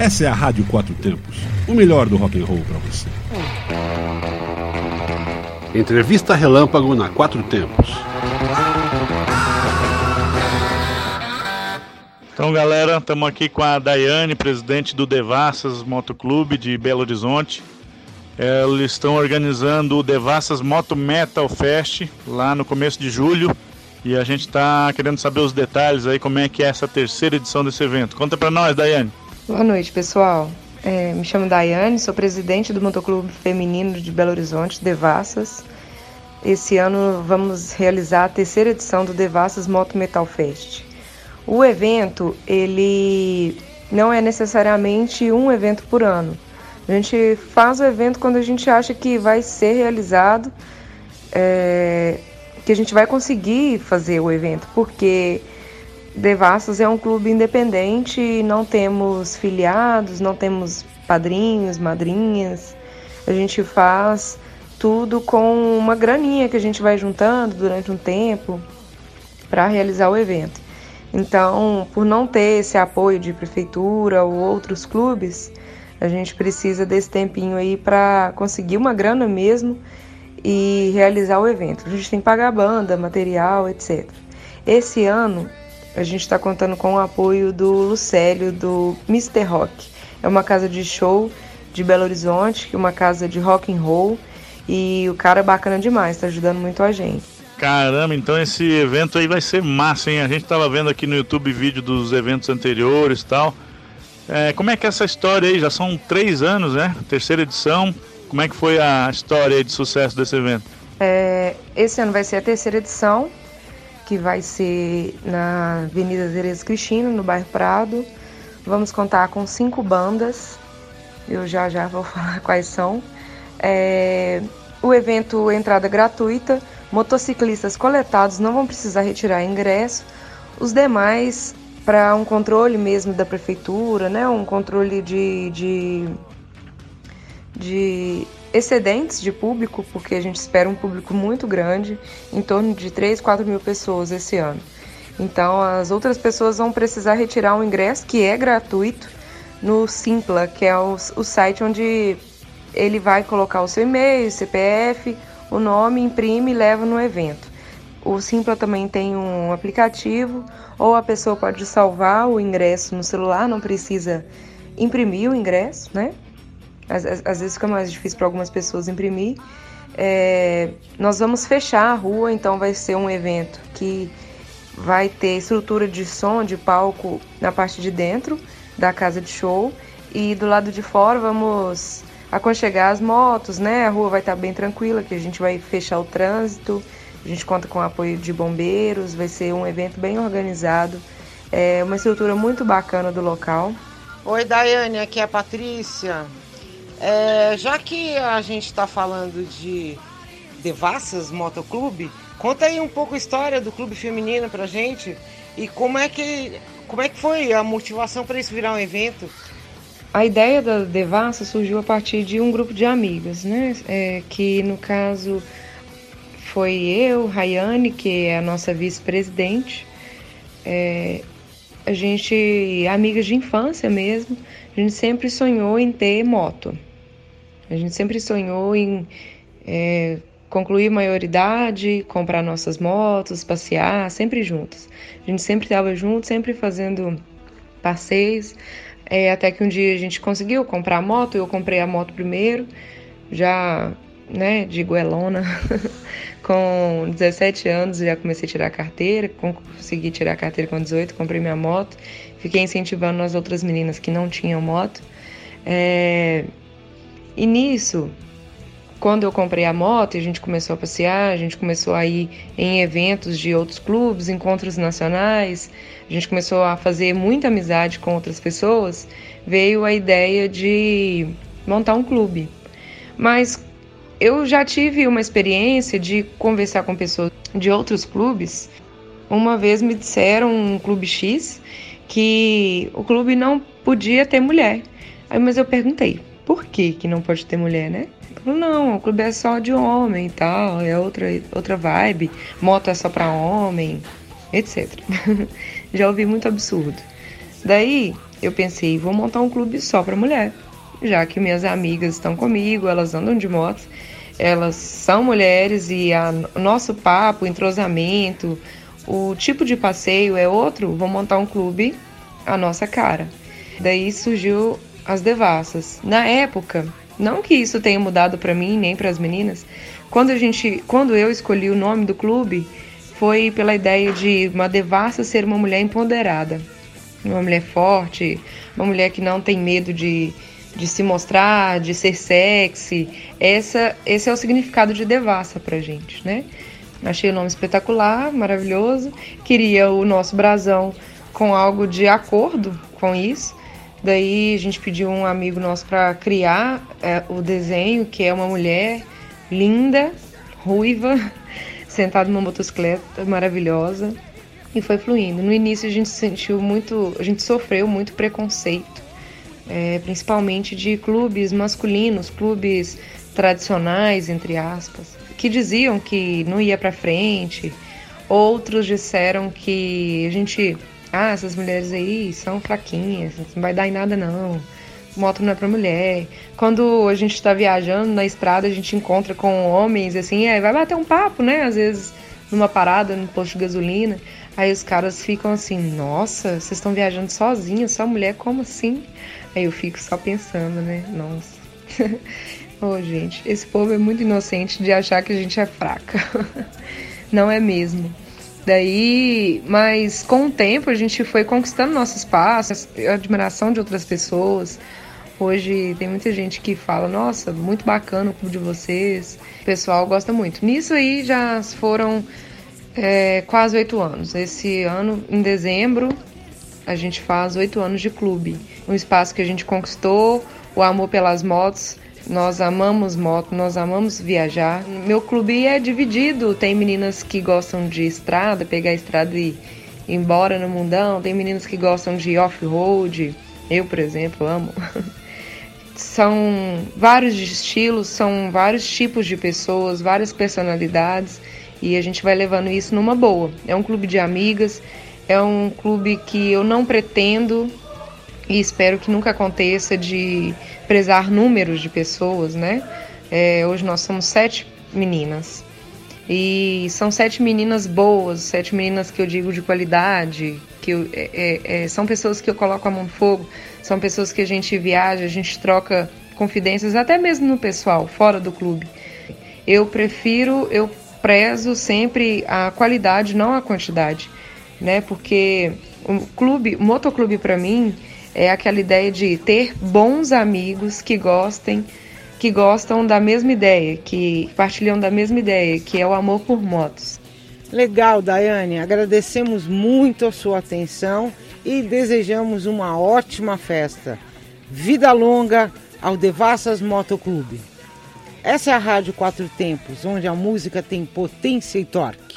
Essa é a Rádio Quatro Tempos, o melhor do rock and roll para você. Entrevista Relâmpago na Quatro Tempos. Então, galera, estamos aqui com a Daiane, presidente do Devassas Motoclube de Belo Horizonte. Eles estão organizando o Devassas Moto Metal Fest lá no começo de julho. E a gente está querendo saber os detalhes aí, como é que é essa terceira edição desse evento. Conta para nós, Daiane. Boa noite, pessoal. É, me chamo Daiane, sou presidente do Motoclube Feminino de Belo Horizonte, Devassas. Esse ano vamos realizar a terceira edição do Devassas Moto Metal Fest. O evento, ele não é necessariamente um evento por ano. A gente faz o evento quando a gente acha que vai ser realizado, é, que a gente vai conseguir fazer o evento, porque Devassos é um clube independente, não temos filiados, não temos padrinhos, madrinhas. A gente faz tudo com uma graninha que a gente vai juntando durante um tempo para realizar o evento. Então, por não ter esse apoio de prefeitura ou outros clubes, a gente precisa desse tempinho aí para conseguir uma grana mesmo e realizar o evento. A gente tem que pagar banda, material, etc. Esse ano a gente está contando com o apoio do Lucélio do Mr. Rock. É uma casa de show de Belo Horizonte, uma casa de rock and roll e o cara é bacana demais, está ajudando muito a gente. Caramba, então esse evento aí vai ser massa, hein? A gente tava vendo aqui no YouTube vídeo dos eventos anteriores e tal. É, como é que é essa história aí? Já são três anos, né? Terceira edição. Como é que foi a história de sucesso desse evento? É, esse ano vai ser a terceira edição, que vai ser na Avenida Tereza Cristina, no bairro Prado. Vamos contar com cinco bandas. Eu já já vou falar quais são. É, o evento entrada gratuita Motociclistas coletados não vão precisar retirar ingresso. Os demais, para um controle mesmo da prefeitura, né, um controle de, de, de excedentes de público, porque a gente espera um público muito grande, em torno de 3, 4 mil pessoas esse ano. Então, as outras pessoas vão precisar retirar um ingresso que é gratuito no Simpla, que é o, o site onde ele vai colocar o seu e-mail, CPF, o nome, imprime e leva no evento. O Simpla também tem um aplicativo, ou a pessoa pode salvar o ingresso no celular, não precisa imprimir o ingresso, né? Às, às vezes fica mais difícil para algumas pessoas imprimir. É, nós vamos fechar a rua, então vai ser um evento que vai ter estrutura de som, de palco na parte de dentro da casa de show e do lado de fora vamos aconchegar as motos, né? A rua vai estar bem tranquila, que a gente vai fechar o trânsito, a gente conta com o apoio de bombeiros, vai ser um evento bem organizado, é uma estrutura muito bacana do local. Oi, Daiane, aqui é a Patrícia. É, já que a gente está falando de Devassas Motoclube, conta aí um pouco a história do clube feminino pra gente e como é que, como é que foi a motivação para isso virar um evento. A ideia da Devassa surgiu a partir de um grupo de amigas, né? É, que no caso foi eu, Rayane, que é a nossa vice-presidente, é, a gente, amigas de infância mesmo, a gente sempre sonhou em ter moto. A gente sempre sonhou em é, concluir maioridade, comprar nossas motos, passear, sempre juntas. A gente sempre estava junto, sempre fazendo passeios. É, até que um dia a gente conseguiu comprar a moto, eu comprei a moto primeiro, já, né, de goelona, com 17 anos já comecei a tirar a carteira, consegui tirar a carteira com 18, comprei minha moto, fiquei incentivando as outras meninas que não tinham moto. É, e nisso, quando eu comprei a moto e a gente começou a passear, a gente começou a ir em eventos de outros clubes, encontros nacionais, a gente começou a fazer muita amizade com outras pessoas, veio a ideia de montar um clube. Mas eu já tive uma experiência de conversar com pessoas de outros clubes. Uma vez me disseram, um clube X, que o clube não podia ter mulher. Aí, mas eu perguntei, por que, que não pode ter mulher, né? Não, o clube é só de homem e tal, é outra, outra vibe, moto é só para homem, etc. Já ouvi muito absurdo. Daí eu pensei, vou montar um clube só para mulher, já que minhas amigas estão comigo, elas andam de moto, elas são mulheres e o nosso papo, entrosamento, o tipo de passeio é outro, vou montar um clube a nossa cara. Daí surgiu as devassas. Na época, não que isso tenha mudado para mim nem para as meninas, quando a gente, quando eu escolhi o nome do clube, foi pela ideia de uma devassa ser uma mulher empoderada, uma mulher forte, uma mulher que não tem medo de, de se mostrar, de ser sexy. Essa, esse é o significado de devassa pra gente, né? Achei o nome espetacular, maravilhoso. Queria o nosso brasão com algo de acordo com isso. Daí a gente pediu um amigo nosso para criar é, o desenho, que é uma mulher linda, ruiva, sentada numa motocicleta maravilhosa e foi fluindo. No início a gente sentiu muito, a gente sofreu muito preconceito, é, principalmente de clubes masculinos, clubes tradicionais entre aspas, que diziam que não ia para frente. Outros disseram que a gente, ah, essas mulheres aí são fraquinhas, não vai dar em nada não moto não é para mulher. Quando a gente está viajando na estrada, a gente encontra com homens, assim, é, vai bater um papo, né? Às vezes numa parada, no posto de gasolina. Aí os caras ficam assim, nossa, vocês estão viajando sozinhos, só mulher, como assim? Aí eu fico só pensando, né? Nossa. Ô, oh, gente, esse povo é muito inocente de achar que a gente é fraca. Não é mesmo. Daí, mas com o tempo a gente foi conquistando nosso espaço, a admiração de outras pessoas. Hoje tem muita gente que fala, nossa, muito bacana o clube de vocês. O pessoal gosta muito. Nisso aí já foram é, quase oito anos. Esse ano, em dezembro, a gente faz oito anos de clube. Um espaço que a gente conquistou, o amor pelas motos. Nós amamos moto, nós amamos viajar. Meu clube é dividido. Tem meninas que gostam de estrada, pegar a estrada e ir embora no mundão. Tem meninas que gostam de off-road. Eu, por exemplo, amo. São vários estilos, são vários tipos de pessoas, várias personalidades e a gente vai levando isso numa boa. É um clube de amigas, é um clube que eu não pretendo e espero que nunca aconteça de prezar números de pessoas, né? É, hoje nós somos sete meninas e são sete meninas boas, sete meninas que eu digo de qualidade, que eu, é, é, é, são pessoas que eu coloco a mão no fogo, são pessoas que a gente viaja, a gente troca confidências, até mesmo no pessoal, fora do clube. Eu prefiro, eu prezo sempre a qualidade, não a quantidade, né? Porque o clube, o motoclube para mim é aquela ideia de ter bons amigos que gostem, que gostam da mesma ideia, que partilham da mesma ideia, que é o amor por motos. Legal, Daiane. Agradecemos muito a sua atenção e desejamos uma ótima festa. Vida longa ao Devassas Motoclube. Essa é a Rádio Quatro Tempos, onde a música tem potência e torque.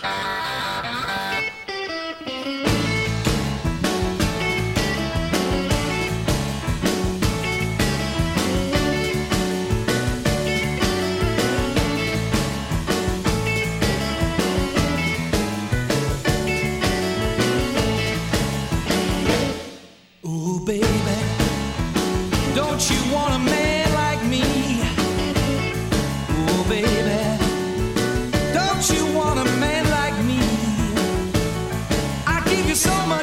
you so much.